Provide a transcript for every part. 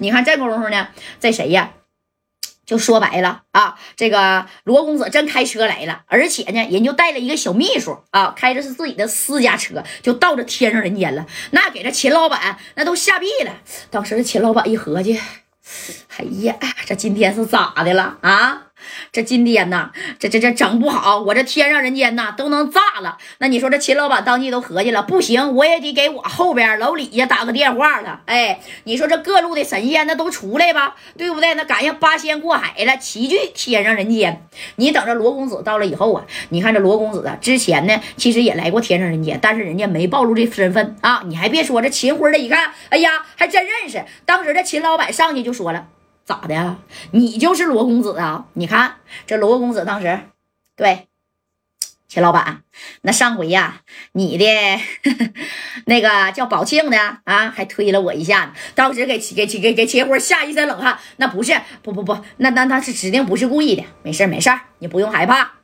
你看这功夫呢，这谁呀？就说白了啊，这个罗公子真开车来了，而且呢，人就带了一个小秘书啊，开着是自己的私家车，就到这天上人间了。那给这秦老板那都吓毙了。当时秦老板一合计，哎呀，这今天是咋的了啊？这今天呐，这这这整不好，我这天上人间呐都能炸了。那你说这秦老板当即都合计了，不行，我也得给我后边老李家打个电话了。哎，你说这各路的神仙那都出来吧，对不对？那赶上八仙过海了，齐聚天上人间。你等着罗公子到了以后啊，你看这罗公子啊，之前呢其实也来过天上人间，但是人家没暴露这身份啊。你还别说，这秦辉的一看，哎呀，还真认识。当时这秦老板上去就说了。咋的？你就是罗公子啊？你看这罗公子当时，对，秦老板，那上回呀，你的 那个叫宝庆的啊，还推了我一下，当时给给给给给秦辉吓一身冷汗。那不是，不不不，那那他是指定不是故意的。没事没事你不用害怕。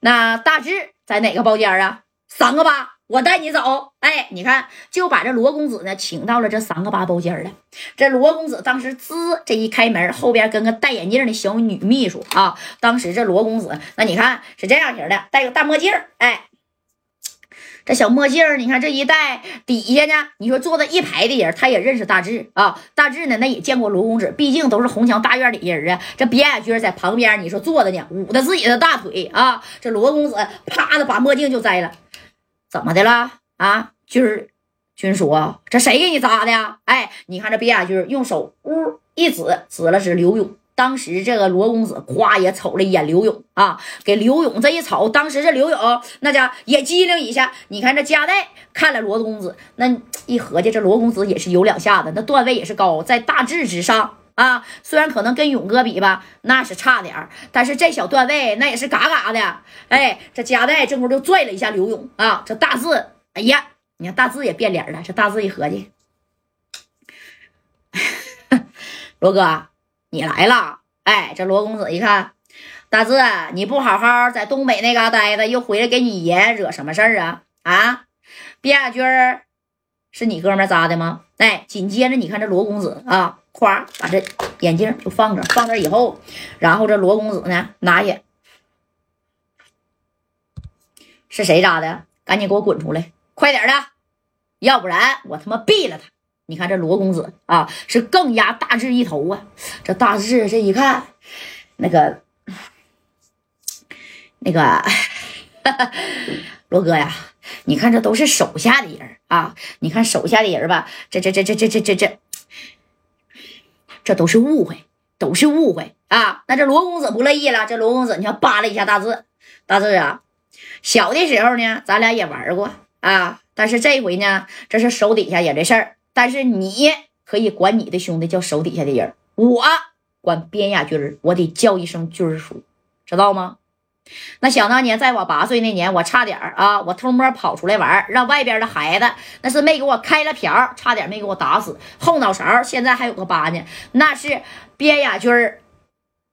那大志在哪个包间啊？三个八。我带你走，哎，你看，就把这罗公子呢请到了这三个八包间了。这罗公子当时滋这一开门，后边跟个戴眼镜的小女秘书啊。当时这罗公子，那你看是这样型的，戴个大墨镜哎，这小墨镜你看这一戴，底下呢，你说坐在一排的人，他也认识大志啊。大志呢，那也见过罗公子，毕竟都是红墙大院里的人啊。这别雅军在旁边，你说坐着呢，捂着自己的大腿啊。这罗公子啪的把墨镜就摘了。怎么的了啊，军儿，军叔，这谁给你扎的呀？哎，你看这边雅军用手呜一指，指了指刘勇。当时这个罗公子夸也瞅了一眼刘勇啊，给刘勇这一瞅，当时这刘勇那家也机灵一下。你看这加代看了罗公子，那一合计，这罗公子也是有两下子，那段位也是高，在大智之上啊。虽然可能跟勇哥比吧，那是差点但是这小段位那也是嘎嘎的。哎，这加代这功夫就拽了一下刘勇啊，这大志，哎呀，你看大志也变脸了。这大志一合计，罗哥，你来了。哎，这罗公子一看，大志，你不好好在东北那嘎待着，又回来给你爷惹什么事儿啊？啊，卞亚军是你哥们扎的吗？哎，紧接着你看这罗公子啊，夸把这眼镜就放这，放这以后，然后这罗公子呢拿下。是谁扎的？赶紧给我滚出来！快点的，要不然我他妈毙了他！你看这罗公子啊，是更压大志一头啊！这大志这一看，那个那个 罗哥呀，你看这都是手下的人啊！你看手下的人吧，这这这这这这这这，这都是误会，都是误会啊！那这罗公子不乐意了，这罗公子你看扒拉一下大志，大志啊！小的时候呢，咱俩也玩过啊，但是这回呢，这是手底下人的事儿。但是你可以管你的兄弟叫手底下的人，我管边亚军我得叫一声军叔，知道吗？那想当年，在我八岁那年，我差点啊，我偷摸跑出来玩，让外边的孩子那是没给我开了瓢，差点没给我打死，后脑勺现在还有个疤呢，那是边亚军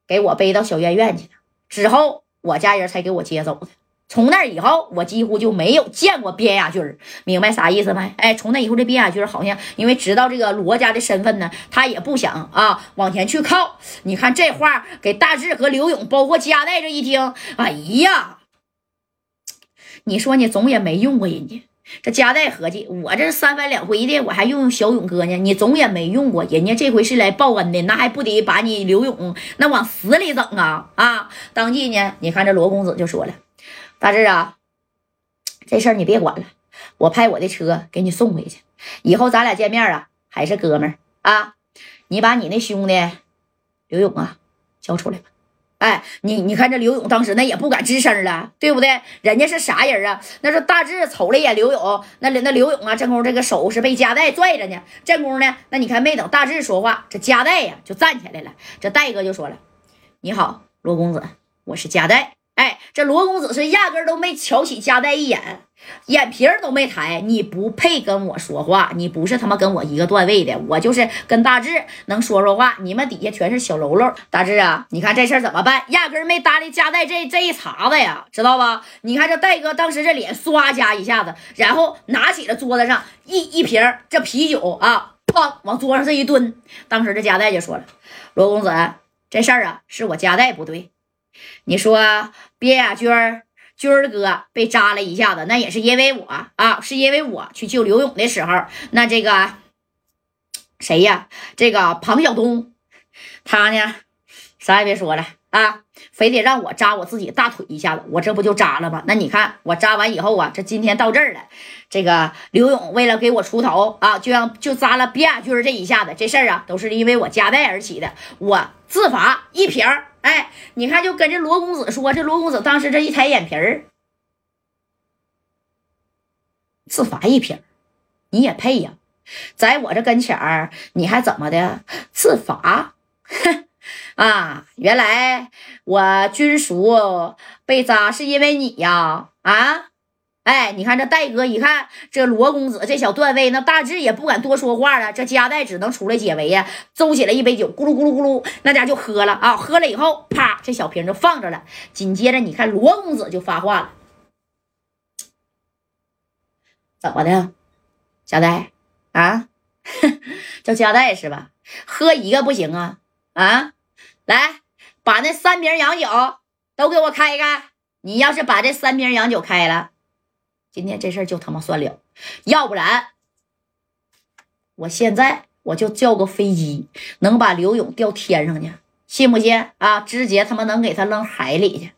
给我背到小院院去的，之后我家人才给我接走的。从那以后，我几乎就没有见过边雅军明白啥意思没？哎，从那以后，这边雅军好像因为知道这个罗家的身份呢，他也不想啊往前去靠。你看这话给大志和刘勇，包括加代这一听，哎呀，你说你总也没用过人家。这加代合计，我这三番两回的，我还用用小勇哥呢，你总也没用过人家，这回是来报恩的，那还不得把你刘勇那往死里整啊啊！当即呢，你看这罗公子就说了。大志啊，这事儿你别管了，我派我的车给你送回去。以后咱俩见面啊，还是哥们儿啊。你把你那兄弟刘勇啊交出来吧。哎，你你看这刘勇当时那也不敢吱声了，对不对？人家是啥人啊？那是大志瞅了一眼刘勇，那那刘勇啊，正宫这个手是被夹带拽着呢。正宫呢，那你看没等大志说话，这夹带呀就站起来了。这戴哥就说了：“你好，罗公子，我是夹带。”哎，这罗公子是压根都没瞧起加代一眼，眼皮儿都没抬。你不配跟我说话，你不是他妈跟我一个段位的，我就是跟大志能说说话。你们底下全是小喽啰。大志啊，你看这事儿怎么办？压根没搭理加代这这一茬子呀，知道吧？你看这戴哥当时这脸唰加一下子，然后拿起了桌子上一一瓶这啤酒啊。砰往桌上这一蹲。当时这夹带就说了：“罗公子，这事儿啊是我夹带不对。你说别雅军儿军儿哥被扎了一下子，那也是因为我啊，是因为我去救刘勇的时候，那这个谁呀？这个庞晓东，他呢啥也别说了。”啊，非得让我扎我自己大腿一下子，我这不就扎了吗？那你看我扎完以后啊，这今天到这儿了。这个刘勇为了给我出头啊，就让就扎了别亚军这一下子，这事儿啊都是因为我夹带而起的，我自罚一瓶。哎，你看就跟这罗公子说，这罗公子当时这一抬眼皮儿，自罚一瓶你也配呀？在我这跟前儿，你还怎么的自罚？哼！啊，原来我军叔被扎是因为你呀！啊，哎，你看这戴哥一看这罗公子这小段位，那大致也不敢多说话了。这夹带只能出来解围呀，周起来一杯酒，咕噜咕噜咕噜，那家就喝了啊！喝了以后，啪，这小瓶就放着了。紧接着，你看罗公子就发话了：“怎么的，夹带啊？叫夹带是吧？喝一个不行啊？啊？”来，把那三瓶洋酒都给我开开！你要是把这三瓶洋酒开了，今天这事儿就他妈算了。要不然，我现在我就叫个飞机，能把刘勇吊天上去，信不信啊？直接他妈能给他扔海里去。